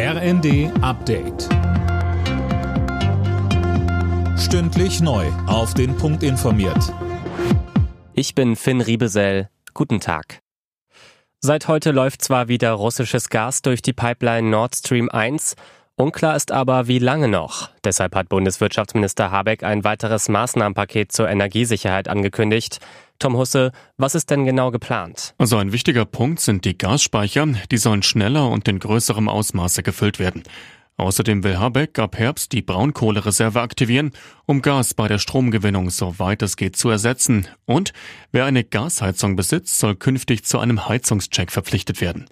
RND Update. Stündlich neu. Auf den Punkt informiert. Ich bin Finn Riebesell. Guten Tag. Seit heute läuft zwar wieder russisches Gas durch die Pipeline Nord Stream 1, unklar ist aber, wie lange noch. Deshalb hat Bundeswirtschaftsminister Habeck ein weiteres Maßnahmenpaket zur Energiesicherheit angekündigt. Tom Husse, was ist denn genau geplant? Also ein wichtiger Punkt sind die Gasspeicher, die sollen schneller und in größerem Ausmaße gefüllt werden. Außerdem will Habeck ab Herbst die Braunkohlereserve aktivieren, um Gas bei der Stromgewinnung soweit es geht zu ersetzen. Und wer eine Gasheizung besitzt, soll künftig zu einem Heizungscheck verpflichtet werden.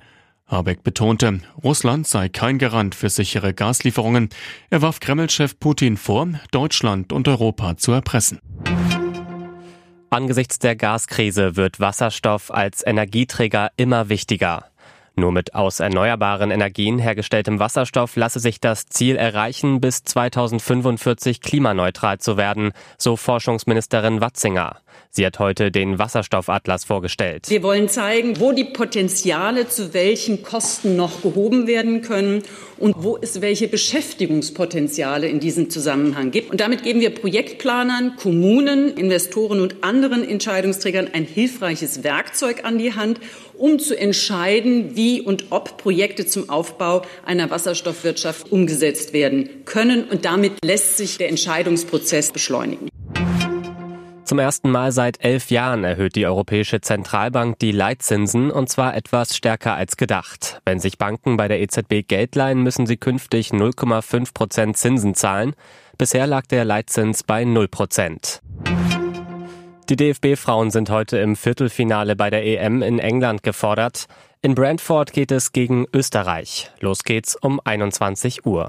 Habeck betonte, Russland sei kein Garant für sichere Gaslieferungen. Er warf Kreml-Chef Putin vor, Deutschland und Europa zu erpressen. Angesichts der Gaskrise wird Wasserstoff als Energieträger immer wichtiger. Nur mit aus erneuerbaren Energien hergestelltem Wasserstoff lasse sich das Ziel erreichen, bis 2045 klimaneutral zu werden, so Forschungsministerin Watzinger. Sie hat heute den Wasserstoffatlas vorgestellt. Wir wollen zeigen, wo die Potenziale zu welchen Kosten noch gehoben werden können und wo es welche Beschäftigungspotenziale in diesem Zusammenhang gibt. Und damit geben wir Projektplanern, Kommunen, Investoren und anderen Entscheidungsträgern ein hilfreiches Werkzeug an die Hand, um zu entscheiden, wie und ob Projekte zum Aufbau einer Wasserstoffwirtschaft umgesetzt werden können. Und damit lässt sich der Entscheidungsprozess beschleunigen. Zum ersten Mal seit elf Jahren erhöht die Europäische Zentralbank die Leitzinsen und zwar etwas stärker als gedacht. Wenn sich Banken bei der EZB Geld leihen, müssen sie künftig 0,5 Prozent Zinsen zahlen. Bisher lag der Leitzins bei 0 Prozent. Die DFB-Frauen sind heute im Viertelfinale bei der EM in England gefordert. In Brentford geht es gegen Österreich. Los geht's um 21 Uhr.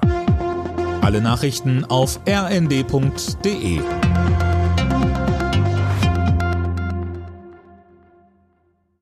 Alle Nachrichten auf rnd.de